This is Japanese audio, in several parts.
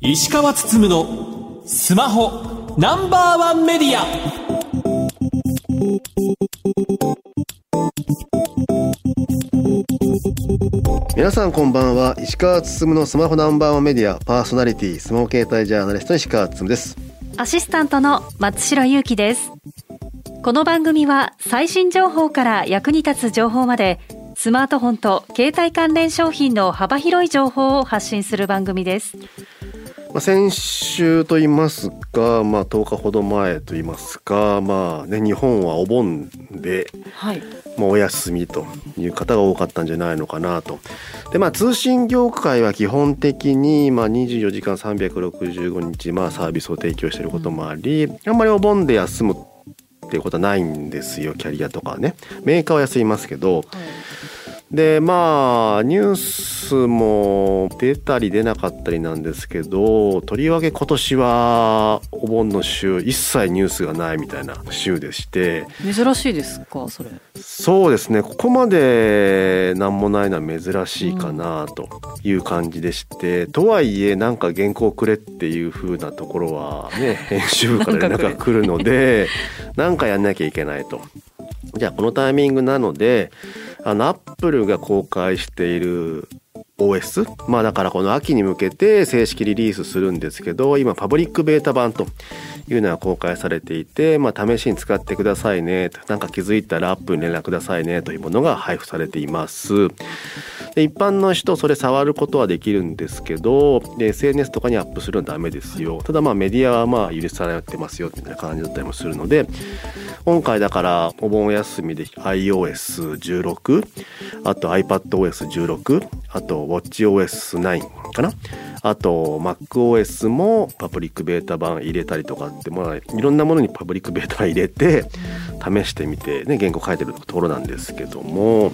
石川つつむのスマホナンバーワンメディア。皆さんこんばんは。石川つつむのスマホナンバーワンメディアパーソナリティスマホ携帯ジャーナリストの石川つつむです。アシスタントの松代ゆうきですこの番組は最新情報から役に立つ情報までスマートフォンと携帯関連商品の幅広い情報を発信する番組ですまあ、先週と言いますか、まあ、10日ほど前と言いますか、まあね、日本はお盆で、はいまあ、お休みという方が多かったんじゃないのかなと。でまあ、通信業界は基本的に、まあ、24時間365日、まあ、サービスを提供していることもあり、あんまりお盆で休むっていうことはないんですよキャリアとかはね。メーカーは安いますけど、でまあニュースも出たり出なかったりなんですけどとりわけ今年はお盆の週一切ニュースがないみたいな週でして。珍しいですかそれ。そうですね。ここまで何もないのは珍しいかなという感じでして、とはいえなんか原稿くれっていう風なところはね 編集部から連絡が来るのでなんかやんなきゃいけないと。じゃあこのタイミングなのであのアップルが公開している OS まあだからこの秋に向けて正式リリースするんですけど今パブリックベータ版というのが公開されていて、まあ、試しに使ってくださいねと。なんか気づいたらアップに連絡くださいねというものが配布されています。で一般の人それ触ることはできるんですけどで SNS とかにアップするのはダメですよ。ただまあメディアはまあ許されてますよみたいな感じだったりもするので今回だからお盆休みで iOS16 あと iPadOS16 あと WatchOS9 かな？あと MacOS もパブリックベータ版入れたりとかってまあいろんなものにパブリックベータ版入れて試してみてね原稿書いてるところなんですけども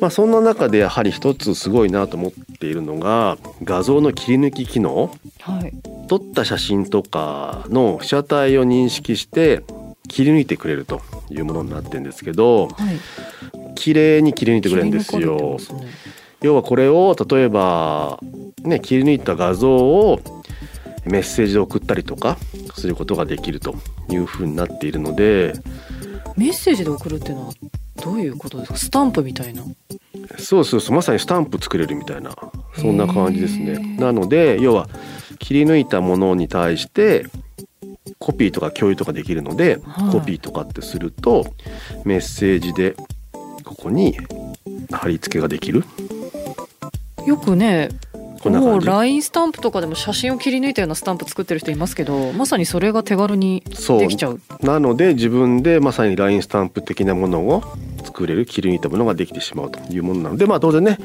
まあそんな中でやはり一つすごいなと思っているのが画像の切り抜き機能。はい。撮った写真とかの被写体を認識して切り抜いてくれるというものになってるんですけどはい。綺麗に切り抜いてくれるんですよ。ますね。要はこれを例えばね切り抜いた画像をメッセージで送ったりとかすることができるというふうになっているのでメッセージで送るっていうのはどういうことですか？スタンプみたいな？そうそうそうまさにスタンプ作れるみたいなそんな感じですね。なので要は切り抜いたものに対してコピーとか共有とかできるので、はい。コピーとかってするとメッセージでここに貼り付けができる。よくねこんな感じ LINE スタンプとかでも写真を切り抜いたようなスタンプ作ってる人いますけどまさにそれが手軽にできちゃう。なので自分でまさに LINE スタンプ的なものを作れる切り抜いたものができてしまうというものなのでまあ当然ね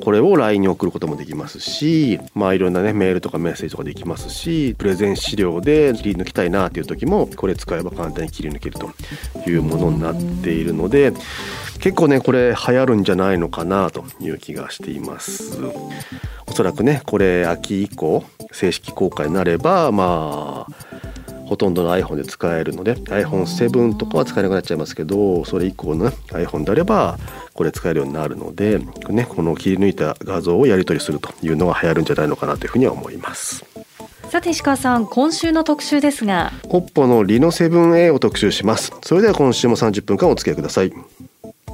これを LINE に送ることもできますしまあいろんなねメールとかメッセージとかできますしプレゼン資料で切り抜きたいなっていう時もこれ使えば簡単に切り抜けるというものになっているので結構ねこれ流行るんじゃないのかなという気がしています。おそらくねこれ秋以降正式公開になればまあほとんどの iPhone で使えるので iPhone7 とかは使えなくなっちゃいますけどそれ以降の、ね、iPhone であればこれ使えるようになるので、ね、この切り抜いた画像をやり取りするというのが流行るんじゃないのかなというふうには思います。さて石川さん今週の特集ですが OPPO の Reno7A を特集します。それでは今週も30分間お付き合いください。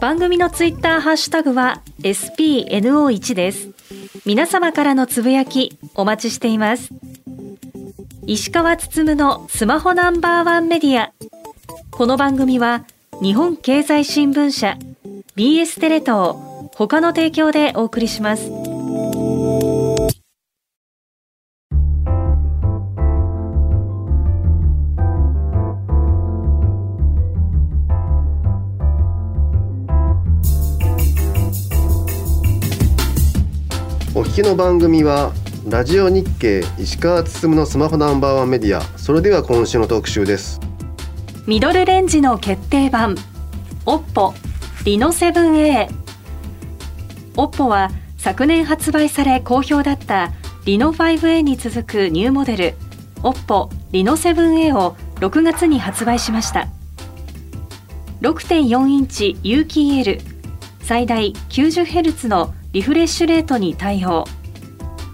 番組のツイッターハッシュタグは SPNO1 です。皆様からのつぶやきお待ちしています。石川つつむのスマホナンバーワンメディア。この番組は日本経済新聞社 BS テレ東他の提供でお送りします。聞きの番組はラジオ日経石川つつむのスマホナンバーワンメディアそれでは今週の特集です。ミドルレンジの決定版 OPPO Reno7A OPPO は昨年発売され好評だったリノ 5A に続くニューモデル OPPO Reno7A を6月に発売しました。6.4インチ有機 EL 最大 90Hz のリフレッシュレートに対応。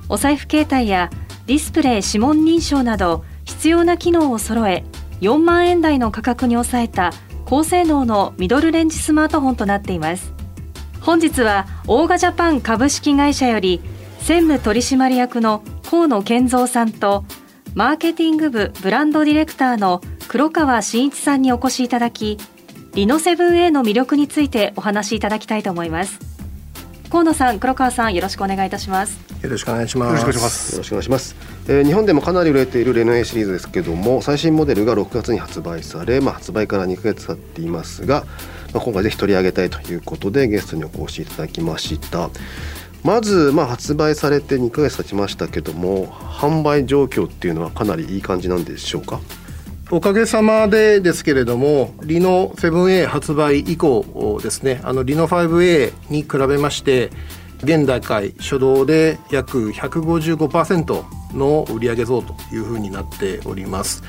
お財布携帯やディスプレイ指紋認証など必要な機能を揃え4万円台の価格に抑えた高性能のミドルレンジスマートフォンとなっています。本日はオーガジャパン株式会社より専務取締役の河野健三さんとマーケティング部ブランドディレクターの黒川真一さんにお越しいただきリノセブン A の魅力についてお話しいただきたいと思います。河野さん黒川さんよろしくお願いいたします。よろしくお願いします。よろしくお願いします。よろしくお願いします、えー、日本でもかなり売れているレノエシリーズですけども最新モデルが6月に発売され、まあ、発売から2ヶ月経っていますが、まあ、今回ぜひ取り上げたいということでゲストにお越しいただきました。まず、まあ、発売されて2ヶ月経ちましたけども販売状況っていうのはかなりいい感じなんでしょうか？おかげさまでですけれども、リノ 7A 発売以降ですね、あのリノ 5A に比べまして、現段階初動で約155%の売上増というふうになっております。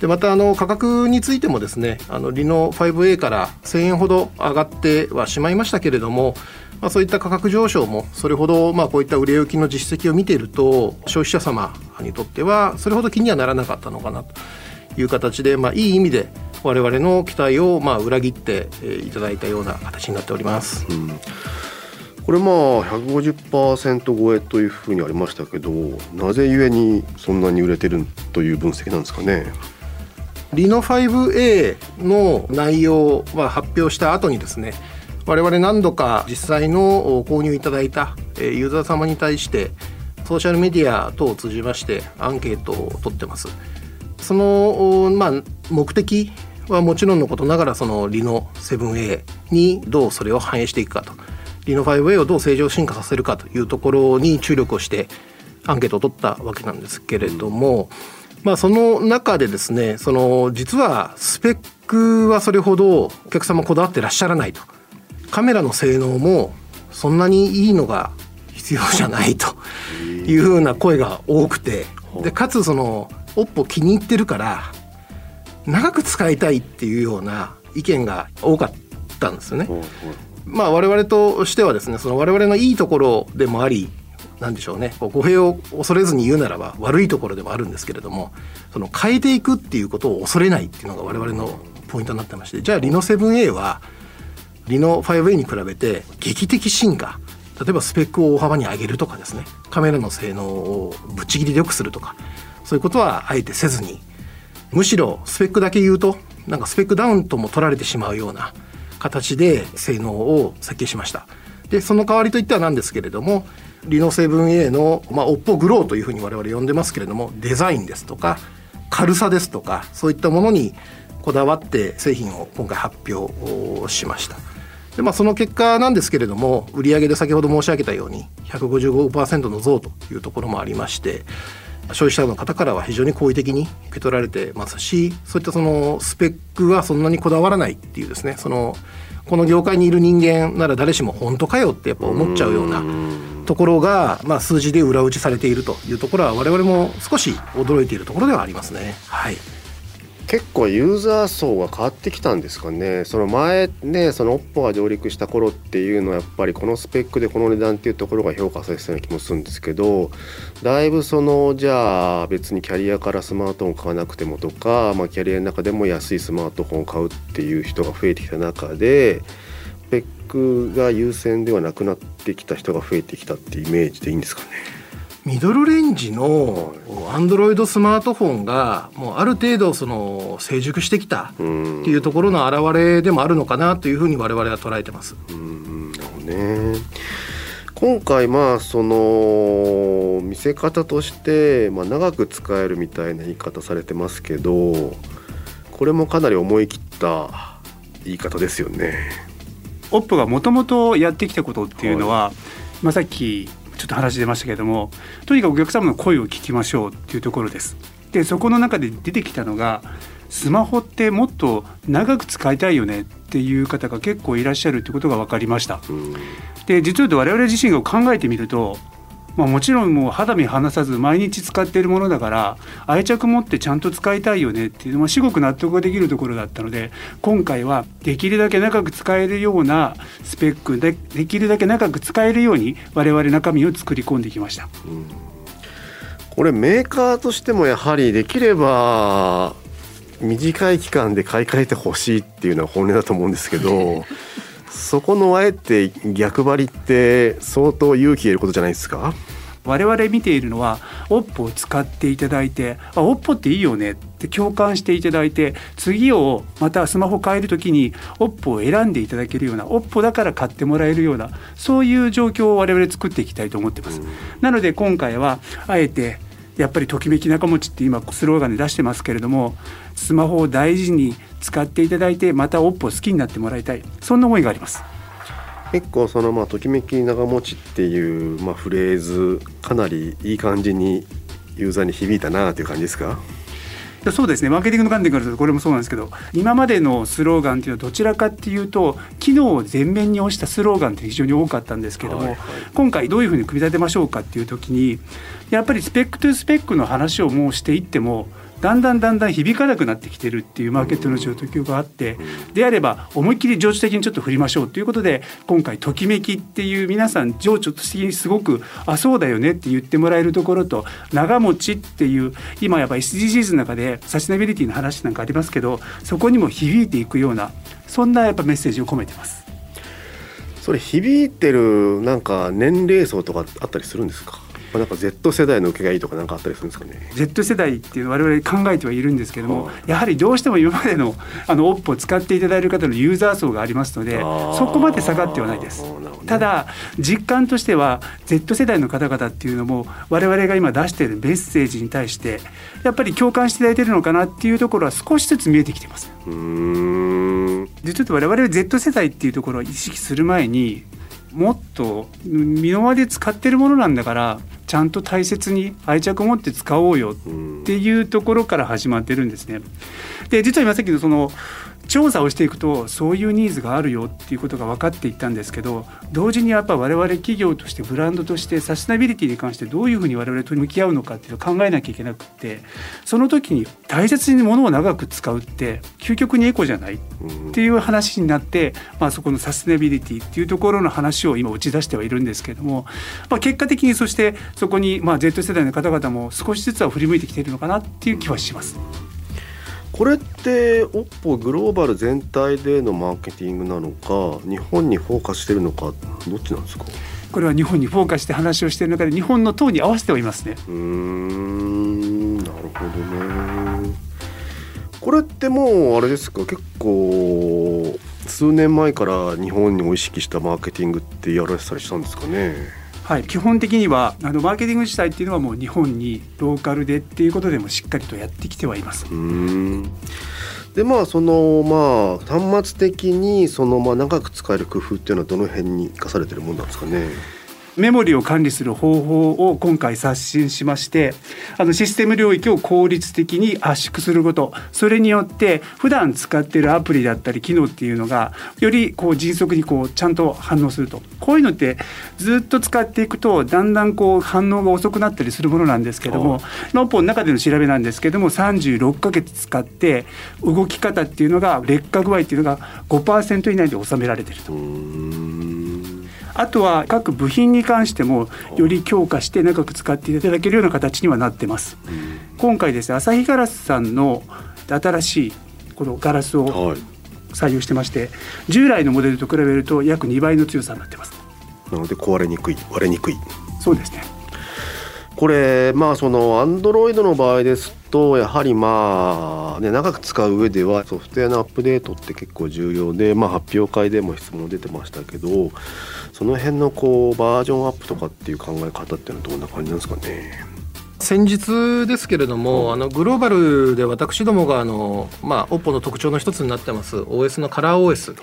でまたあの価格についてもですねあのリノ 5A から1000円ほど上がってはしまいましたけれども、まあ、そういった価格上昇もそれほどまあこういった売れ行きの実績を見ていると消費者様にとってはそれほど気にはならなかったのかなという形で、まあ、いい意味で我々の期待をまあ裏切っていただいたような形になっております。うん。これまあ150%超えというふうにありましたけどなぜゆえにそんなに売れてるという分析なんですかね？リノ 5A の内容は発表した後にですね我々何度か実際の購入いただいたユーザー様に対してソーシャルメディア等を通じましてアンケートを取ってますその、まあ、目的はもちろんのことながらそのリノ 7A にどうそれを反映していくかと。リノ 5A をどう正常進化させるかというところに注力をしてアンケートを取ったわけなんですけれども、まあ、その中でですねその実はスペックはそれほどお客様こだわってらっしゃらないと。カメラの性能もそんなにいいのが必要じゃないというふうな声が多くて。でかつそのオッポ気に入ってるから長く使いたいっていうような意見が多かったんですよね。まあ我々としてはですねその我々のいいところでもありなんでしょうね。語弊を恐れずに言うならば悪いところでもあるんですけれどもその変えていくっていうことを恐れないっていうのが我々のポイントになってましてじゃあリノ 7A はリノ 5A に比べて劇的進化。例えばスペックを大幅に上げるとかですね。カメラの性能をぶっちぎりで良くするとかそういうことはあえてせずにむしろスペックだけ言うとなんかスペックダウンとも取られてしまうような形で性能を設計しました。でその代わりといってはなんですけれどもリノ 7A の、まあ、オッポグローというふうに我々呼んでますけれどもデザインですとか軽さですとかそういったものにこだわって製品を今回発表しました。で、まあ、その結果なんですけれども売上で先ほど申し上げたように155%の増というところもありまして消費者の方からは非常に好意的に受け取られてますしそういったそのスペックはそんなにこだわらないっていうですねそのこの業界にいる人間なら誰しも本当かよってやっぱ思っちゃうようなところが、まあ、数字で裏打ちされているというところは我々も少し驚いているところではありますね。はい結構ユーザー層が変わってきたんですかね。その前ねその OPPO が上陸した頃っていうのはやっぱりこのスペックでこの値段っていうところが評価されてたような気もするんですけどだいぶそのじゃあ別にキャリアからスマートフォン買わなくてもとか、まあ、キャリアの中でも安いスマートフォンを買うっていう人が増えてきた中でスペックが優先ではなくなってきた人が増えてきたってイメージでいいんですかね。ミドルレンジのアンドロイドスマートフォンがもうある程度その成熟してきたっていうところの表れでもあるのかなというふうに我々は捉えてます。うんなるほどね今回まあその見せ方として、まあ、長く使えるみたいな言い方されてますけどこれもかなり思い切った言い方ですよね。オップがもともとやってきたことっていうのは、はい、まあ、さっきちょっと話出ましたけれどもとにかくお客様の声を聞きましょうっていうところです。でそこの中で出てきたのがスマホってもっと長く使いたいよねっていう方が結構いらっしゃるってことが分かりました。で実を言うと我々自身が考えてみるとまあ、もちろんもう肌身離さず毎日使っているものだから愛着持ってちゃんと使いたいよねっていうのは至極納得ができるところだったので今回はできるだけ長く使えるようなスペックでできるだけ長く使えるように我々中身を作り込んできました。うんこれメーカーとしてもやはりできれば短い期間で買い替えてほしいっていうのは本音だと思うんですけどそこのあえて逆張りって相当勇気いることじゃないですか？我々見ているのは OPPO を使っていただいてあ OPPO っていいよねって共感していただいて次をまたスマホ変える時に OPPO を選んでいただけるような OPPO だから買ってもらえるようなそういう状況を我々作っていきたいと思ってます。なので今回はあえてやっぱりときめき仲持ちって今スローガンで出してますけれどもスマホを大事に使っていただいてまた OPPO を好きになってもらいたい。そんな思いがあります。結構そのまあときめき長持ちっていうまあフレーズかなりいい感じにユーザーに響いたなという感じですか？そうですね。マーケティングの観点からするとこれもそうなんですけど今までのスローガンっていうのはどちらかっていうと機能を前面に押したスローガンって非常に多かったんですけども、はいはい、今回どういうふうに組み立てましょうかっていう時にやっぱりスペックトゥスペックの話をもうしていってもだんだんだんだん響かなくなってきてるっていうマーケットの状況があってであれば思いっきり情緒的にちょっと振りましょうということで今回ときめきっていう皆さん情緒的にすごくあそうだよねって言ってもらえるところと長持ちっていう今やっぱ SDGs の中でサステナビリティの話なんかありますけどそこにも響いていくようなそんなやっぱメッセージを込めてます。それ響いてるなんか年齢層とかあったりするんですか？なんか Z 世代の受けがいいとか何かあったりするんですかね？Z 世代っていうのは我々考えてはいるんですけども、やはりどうしても今までの あの OPPO を使っていただいる方のユーザー層がありますのでそこまで下がってはないです。ただ実感としては Z 世代の方々っていうのも我々が今出しているメッセージに対してやっぱり共感していただいているのかなっていうところは少しずつ見えてきてます。でちょっと我々は Z 世代っていうところを意識する前にもっと身の回りで使ってるものなんだからちゃんと大切に愛着を持って使おうよっていうところから始まってるんですね。で実は今さっきのその調査をしていくとそういうニーズがあるよっていうことが分かっていったんですけど同時にやっぱ我々企業としてブランドとしてサステナビリティに関してどういうふうに我々と向き合うのかっていうのを考えなきゃいけなくってその時に大切に物を長く使うって究極にエコじゃないっていう話になって、まあ、そこのサステナビリティっていうところの話を今打ち出してはいるんですけども、まあ、結果的にそしてそこにまあ Z 世代の方々も少しずつは振り向いてきているのかなっていう気はします。これって OPPO グローバル全体でのマーケティングなのか日本にフォーカスしてるのかどっちなんですか？これは日本にフォーカスして話をしている中で日本の党に合わせてはいますね。うんなるほどね。これってもうあれですか？結構数年前から日本に意識したマーケティングってやられてたりしたんですかね？はい、基本的にはあのマーケティング自体っていうのはもう日本にローカルでっていうことでもしっかりとやってきてはいます。でまあそのまあ端末的にそのまあ長く使える工夫っていうのはどの辺に生かされてるもんなんですかね？メモリを管理する方法を今回刷新しましてあのシステム領域を効率的に圧縮すること。それによって普段使っているアプリだったり機能っていうのがよりこう迅速にこうちゃんと反応すると。こういうのってずっと使っていくとだんだんこう反応が遅くなったりするものなんですけどもノッポの中での調べなんですけども36ヶ月使って動き方っていうのが劣化具合っていうのが5%以内で収められてると。あとは各部品に関してもより強化して長く使っていただけるような形にはなってます。今回ですね朝日ガラスさんの新しいこのガラスを採用してまして、従来のモデルと比べると約2倍の強さになってます。なので壊れにくい割れにくい。そうですね。これまあそのアンドロイドの場合ですとやはりまあね長く使う上ではソフトウェアのアップデートって結構重要でまあ発表会でも質問出てましたけどその辺のこうバージョンアップとかっていう考え方っていうのはどんな感じなんですかね？先日ですけれども、あのグローバルで私どもがあの、まあ、OPPO の特徴の一つになってます OS のカラー OS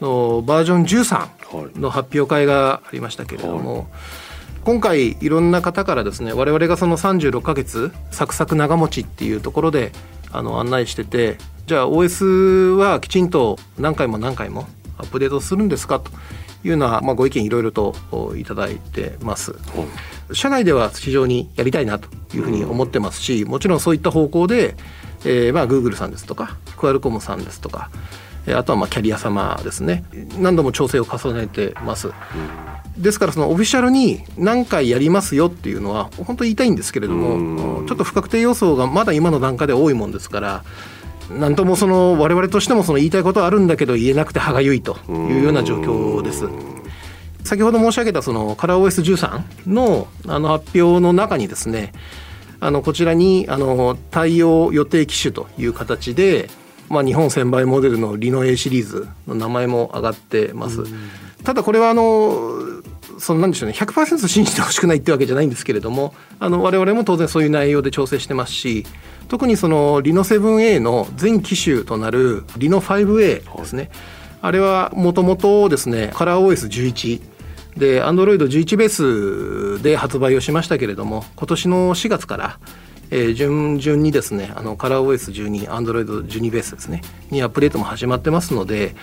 のバージョン13の発表会がありましたけれども、はい今回いろんな方からですね我々がその36ヶ月サクサク長持ちっていうところであの案内しててじゃあ OS はきちんと何回も何回もアップデートするんですか？というような、まあ、ご意見いろいろといただいてます。社内では非常にやりたいなというふうに思ってますし、もちろんそういった方向で、えーまあ、Google さんですとかクアルコムさんですとか、えーあとはまあキャリア様ですね何度も調整を重ねてます。ですからそのオフィシャルに何回やりますよっていうのは本当に言いたいんですけれどもちょっと不確定要素がまだ今の段階で多いもんですからなんともその我々としてもその言いたいことはあるんだけど言えなくて歯がゆいというような状況です。先ほど申し上げたそのカラー OS13 のあの発表の中にですねあのこちらにあの対応予定機種という形で、まあ、日本1000倍モデルのリノ A シリーズの名前も上がってます。ただこれはあのそのなんでしょうね100%信じてほしくないってわけじゃないんですけれどもあの我々も当然そういう内容で調整してますし特にそのリノ 7A の全機種となるリノ 5A ですね、あれはもともとですねカラー OS11 で Android11 ベースで発売をしましたけれども今年の4月から、えー順々にですねあのカラー OS12 Android12 ベースですねにアップデートも始まってますので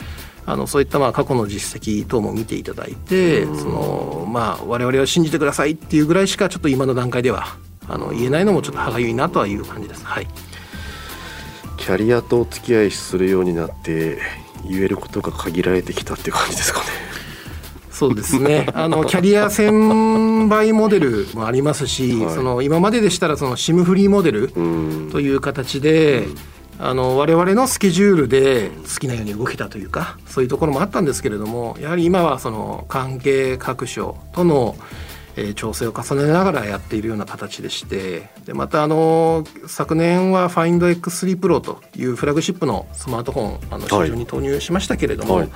あのそういったまあ過去の実績等も見ていただいてそのまあ我々は信じてくださいっていうぐらいしかちょっと今の段階ではあの言えないのもちょっと歯がゆいなとはいう感じです。はいキャリアとお付き合いするようになって言えることが限られてきたっていう感じですかね。そうですね。あのキャリア1000倍モデルもありますし、はいその今まででしたらその SIM フリーモデルうんという形で、あの我々のスケジュールで好きなように動けたというか、そういうところもあったんですけれども、やはり今はその関係各所とのえー調整を重ねながらやっているような形でしてでまたあの昨年は FindX3 Pro というフラグシップのスマートフォンあの市場に投入しましたけれども、はい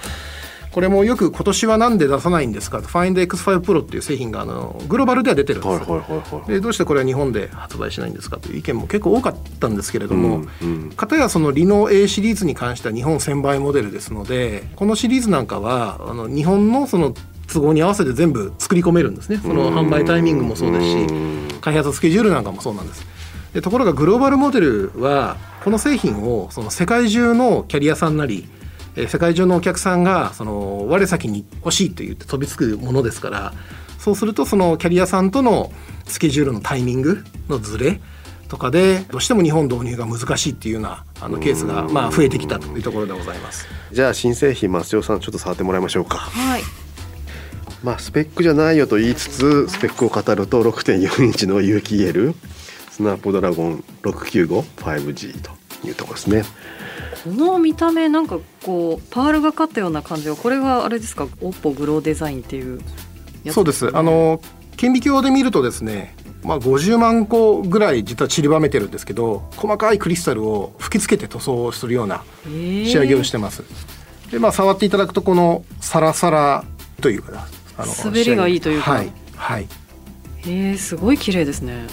これもよく今年はなんで出さないんですか？と FindX5 Pro っていう製品があのグローバルでは出てるんですはいはいはいはい。でどうしてこれは日本で発売しないんですか？という意見も結構多かったんですけれども、うんうん。かたやそのリノ A シリーズに関しては日本1000倍モデルですのでこのシリーズなんかはあの日本のその都合に合わせて全部作り込めるんですね。その販売タイミングもそうですし開発スケジュールなんかもそうなんです。でところがグローバルモデルはこの製品をその世界中のキャリアさんなりえー世界中のお客さんがその我先に欲しいと言って飛びつくものですからそうするとそのキャリアさんとのスケジュールのタイミングのズレとかでどうしても日本導入が難しいっていうようなあのケースがまあ増えてきたというところでございます。じゃあ新製品松尾さんちょっと触ってもらいましょうか。はいまあスペックじゃないよと言いつつスペックを語ると6.4インチの有機 EL スナップドラゴン 695-5G というところですね。この見た目なんかこうパールがかったような感じはこれがあれですか？オッポグローデザインっていうやつそうです。あの顕微鏡で見るとですねまあ、50万個ぐらい実は散りばめてるんですけど細かいクリスタルを吹きつけて塗装するような仕上げをしてます。でまあ触っていただくとこのサラサラというかあ滑りがいいというか。はい、はい、へえすごい綺麗ですね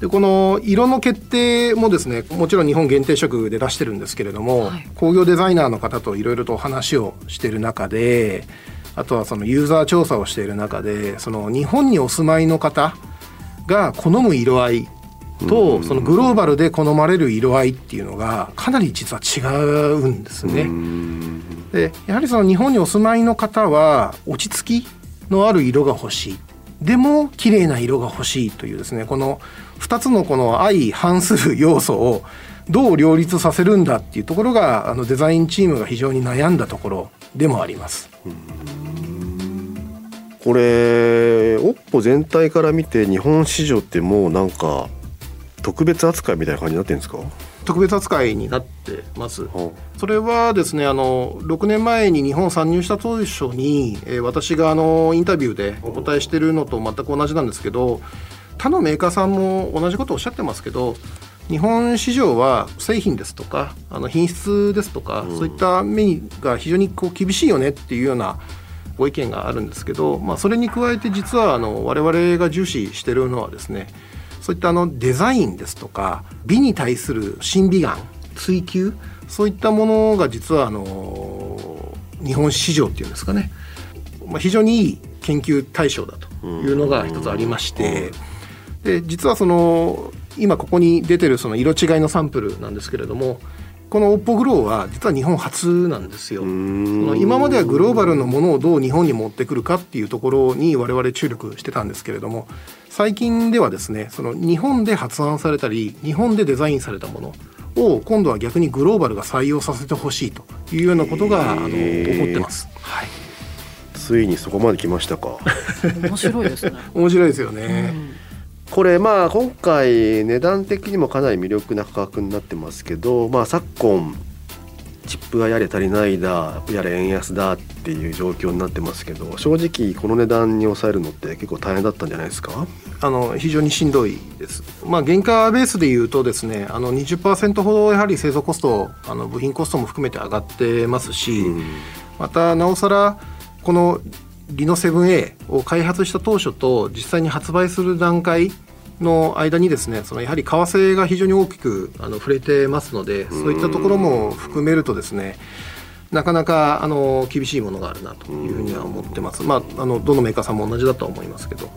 でこの色の決定もですねもちろん日本限定色で出してるんですけれども、はい。工業デザイナーの方といろいろとお話をしている中であとはそのユーザー調査をしている中でその日本にお住まいの方が好む色合いとそのグローバルで好まれる色合いっていうのがかなり実は違うんですね。でやはりその日本にお住まいの方は落ち着きのある色が欲しい。でも綺麗な色が欲しいというですねこの2つのこの相反する要素をどう両立させるんだっていうところがあのデザインチームが非常に悩んだところでもあります。これ OPPO 全体から見て日本市場ってもうなんか特別扱いみたいな感じになってるんですか、特別扱いになってます。それはですねあの6年前に日本参入した当初に、えー私があのインタビューでお答えしてるのと全く同じなんですけど他のメーカーさんも同じことをおっしゃってますけど日本市場は製品ですとかあの品質ですとか、そういった面が非常にこう厳しいよねっていうようなご意見があるんですけど、まあ、それに加えて実はあの我々が重視してるのはですねそういったあのデザインですとか美に対する審美眼追求そういったものが実はあの日本市場っていうんですかね、まあ、非常にいい研究対象だというのが一つありましてで実はその今ここに出てるその色違いのサンプルなんですけれどもこの OPPO グローは実は日本初なんですよ。今まではグローバルのものをどう日本に持ってくるかっていうところに我々注力してたんですけれども最近ではですねその日本で発案されたり日本でデザインされたものを今度は逆にグローバルが採用させてほしいというようなことが、あの起こってます。はい、ついにそこまで来ましたか 面白いですね。面白いですよね。これまあ今回値段的にもかなり魅力な価格になってますけどまあ昨今チップがやれ足りないだやれ円安だっていう状況になってますけど正直この値段に抑えるのって結構大変だったんじゃないですか？あの非常にしんどいです。まあ原価ベースでいうとですね、あの20%ほどやはり製造コスト、あの部品コストも含めて上がってますし、うんまたなおさらこのリノ 7A を開発した当初と実際に発売する段階の間にですねそのやはり為替が非常に大きくあの触れてますのでそういったところも含めるとですねなかなかあの厳しいものがあるなというふうには思ってます、まあ、あのどのメーカーさんも同じだとは思いますけど。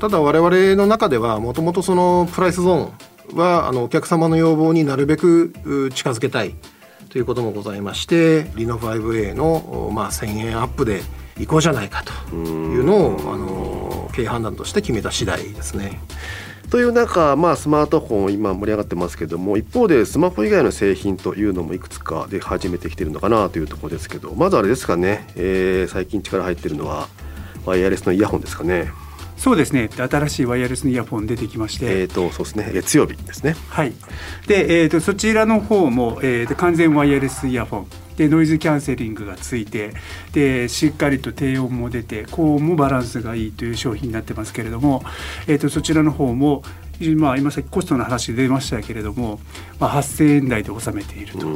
ただ我々の中ではもともとそのプライスゾーンはあのお客様の要望になるべく近づけたいということもございましてリノ 5A の、まあ、1000円アップでいこうじゃないかというのをあの経営判断として決めた次第ですね。という中、まあ、スマートフォン今盛り上がってますけども一方でスマホ以外の製品というのもいくつか出始めてきてるのかなというところですけどまずあれですかね、えー最近力入ってるのはワイヤレスのイヤホンですかね。そうですね。新しいワイヤレスのイヤホン出てきまして、えーとそうですね。月曜日ですね。はい、で、えー、とそちらの方も、えー、と完全ワイヤレスイヤホンでノイズキャンセリングがついてでしっかりと低音も出て高音もバランスがいいという商品になってますけれども、えー、とそちらの方も、まあ、今さっきコストの話出ましたけれども、まあ、8000円台で収めていると。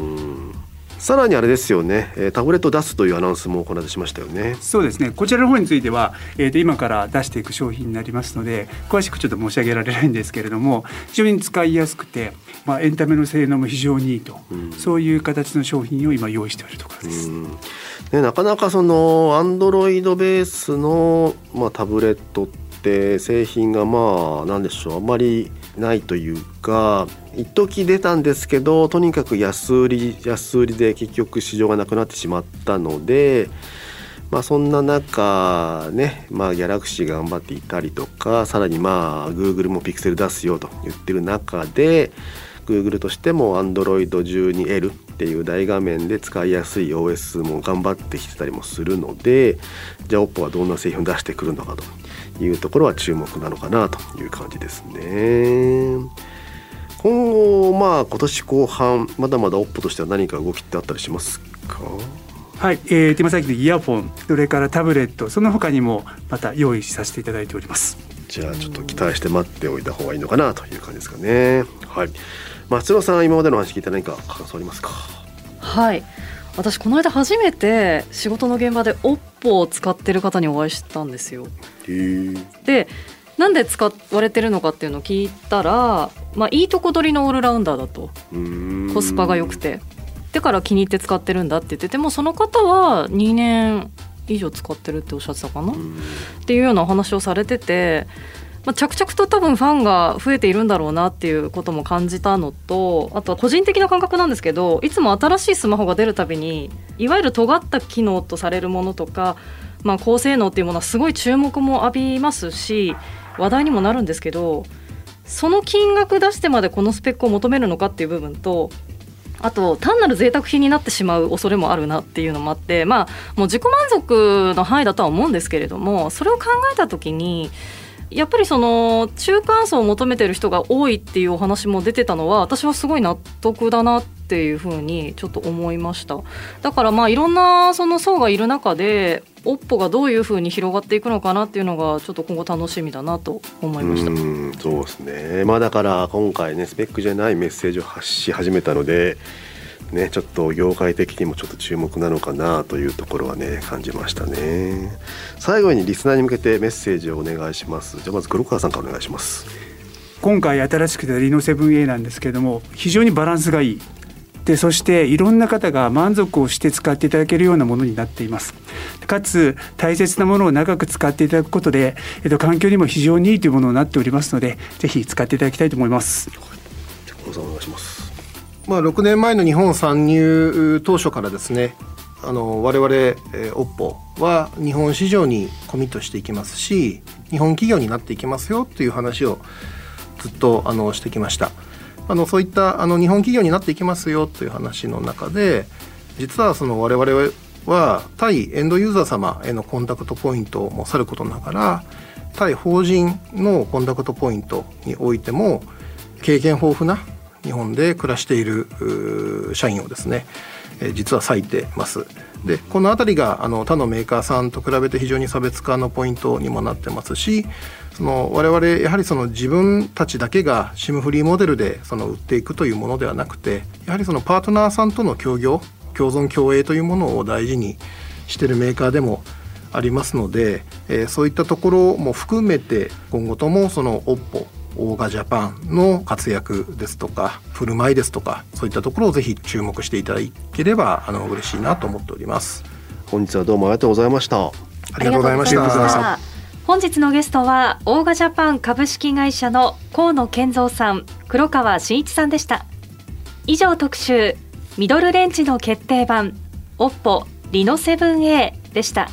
さらにあれですよね、えータブレットを出すというアナウンスも行ってしましたよね。そうですね。こちらの方については、えー、と今から出していく商品になりますので詳しくちょっと申し上げられないんですけれども非常に使いやすくて、まあ、エンタメの性能も非常にいいと、そういう形の商品を今用意しているところです。うん。ね、なかなかそのアンドロイドベースの、まあ、タブレットって製品がまあなんでしょう。あまりないというか一時出たんですけどとにかく安売り安売りで結局市場がなくなってしまったので。まあそんな中ね、まあ、ギャラクシー頑張っていたりとかさらにまあ Google もピクセル出すよと言ってる中で Google としても Android12L っていう大画面で使いやすい OS も頑張ってきてたりもするのでじゃあ OPPO はどんな製品を出してくるのかというところは注目なのかなという感じですね。今後まあ今年後半まだまだ OPPO としては何か動きってあったりしますか？はい、えー、手間先のイヤホンそれからタブレットその他にもまた用意させていただいております。じゃあちょっと期待して待っておいた方がいいのかなという感じですかね。はい。松野さん今までの話聞いて何か感想ありますか？はい私この間初めて仕事の現場で OPPO を使ってる方にお会いしたんですよ。でなんで使われてるのかっていうのを聞いたら、まあ、いいとこ取りのオールラウンダーだと。コスパが良く。て。だから気に入って使ってるんだって言っててもその方は2年以上使ってるっておっしゃってたかな、うん。っていうようなお話をされてて、まあ、着々と多分ファンが増えているんだろうなっていうことも感じたのとあとは個人的な感覚なんですけどいつも新しいスマホが出るたびにいわゆる尖った機能とされるものとか、まあ、高性能っていうものはすごい注目も浴びますし話題にもなるんですけどその金額出してまでこのスペックを求めるのかっていう部分とあと単なる贅沢品になってしまう恐れもあるなっていうのもあってまあもう自己満足の範囲だとは思うんですけれどもそれを考えた時にやっぱりその中間層を求めてる人が多いっていうお話も出てたのは私はすごい納得だなっていうふうにちょっと思いましただからまあいろんなその層がいる中で OPPO がどういうふうに広がっていくのかなっていうのがちょっと今後楽しみだなと思いましたうんそうですね。まあだから今回ねスペックじゃないメッセージを発し始めたので。ね、ちょっと業界的にもちょっと注目なのかなというところはね感じましたね。最後にリスナーに向けてメッセージをお願いします。じゃあまず黒川さんからお願いします。今回新しく出たリノ 7A なんですけれども非常にバランスがいい。でそしていろんな方が満足をして使っていただけるようなものになっています。かつ大切なものを長く使っていただくことで、えっと、環境にも非常にいいというものになっておりますのでぜひ使っていただきたいと思います。じゃあ黒川さんお願いしますまあ、6年前の日本参入当初からですねあの我々、えー、OPPO は日本市場にコミットしていきますし日本企業になっていきますよという話をずっとあのしてきました。あのそういったあの日本企業になっていきますよという話の中で実はその我々は対エンドユーザー様へのコンタクトポイントもさることながら対法人のコンタクトポイントにおいても経験豊富な日本で暮らしている社員をですね実は割いてます。でこの辺りがあの他のメーカーさんと比べて非常に差別化のポイントにもなってますしその我々やはりその自分たちだけが SIM フリーモデルでその売っていくというものではなくてやはりそのパートナーさんとの協業共存共栄というものを大事にしてるメーカーでもありますので、えー、そういったところも含めて今後ともその OPPO オーガジャパンの活躍ですとか振る舞いですとかそういったところをぜひ注目していただければあの嬉しいなと思っております。本日はどうもありがとうございました。ありがとうございました。本日のゲストはオーガジャパン株式会社の河野健三さん黒川真一さんでした。以上特集ミドルレンジの決定版 OPPO リノ 7A でした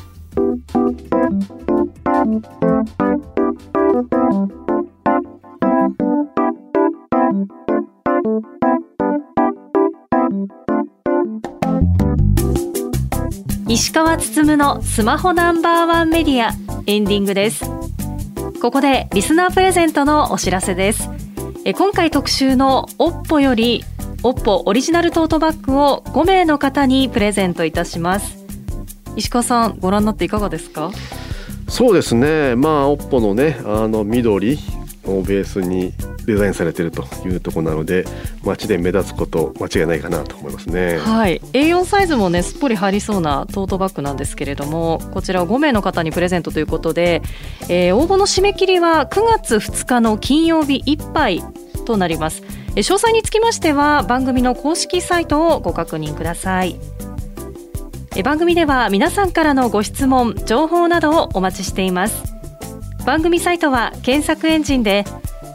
石川つつむのスマホナンバーワンメディアエンディングです。ここでリスナープレゼントのお知らせです。え今回特集の OPPO より OPPO オリジナルトートバッグを5名の方にプレゼントいたします。石川さんご覧になっていかがですか？そうですね。まあ OPPO のねあの緑をベースにデザインされているというところなので街で目立つこと間違いないかなと思いますね。はい。A4 サイズもねすっぽり入りそうなトートバッグなんですけれどもこちらを5名の方にプレゼントということで、えー、応募の締め切りは9月2日の金曜日いっぱいとなります。詳細につきましては番組の公式サイトをご確認ください。番組では皆さんからのご質問情報などをお待ちしています。番組サイトは検索エンジンで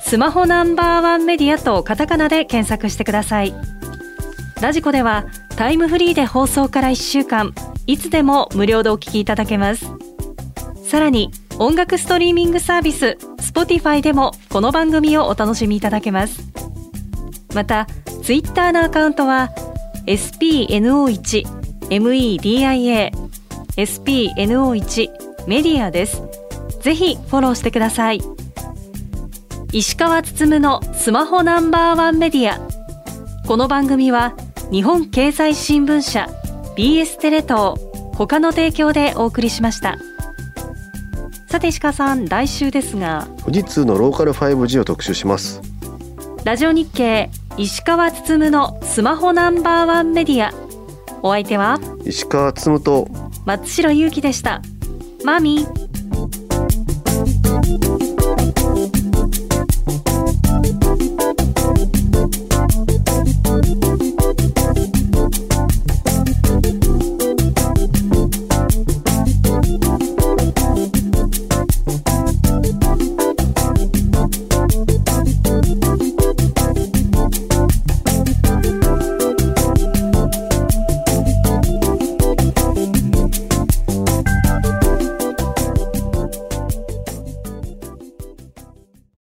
スマホナンバーワンメディアとカタカナで検索してください。ラジコではタイムフリーで放送から1週間いつでも無料でお聞きいただけます。さらに音楽ストリーミングサービス Spotify でもこの番組をお楽しみいただけます。またツイッターのアカウントは SPNO1MEDIA SPNO1 メディアです。ぜひフォローしてください。石川つつむのスマホナンバーワンメディア。この番組は日本経済新聞社 BS テレ東他の提供でお送りしました。さて石川さん来週ですが富士通のローカル 5G を特集します。ラジオ日経石川つつむのスマホナンバーワンメディア。お相手は石川つむと松代ゆうきでした。マミー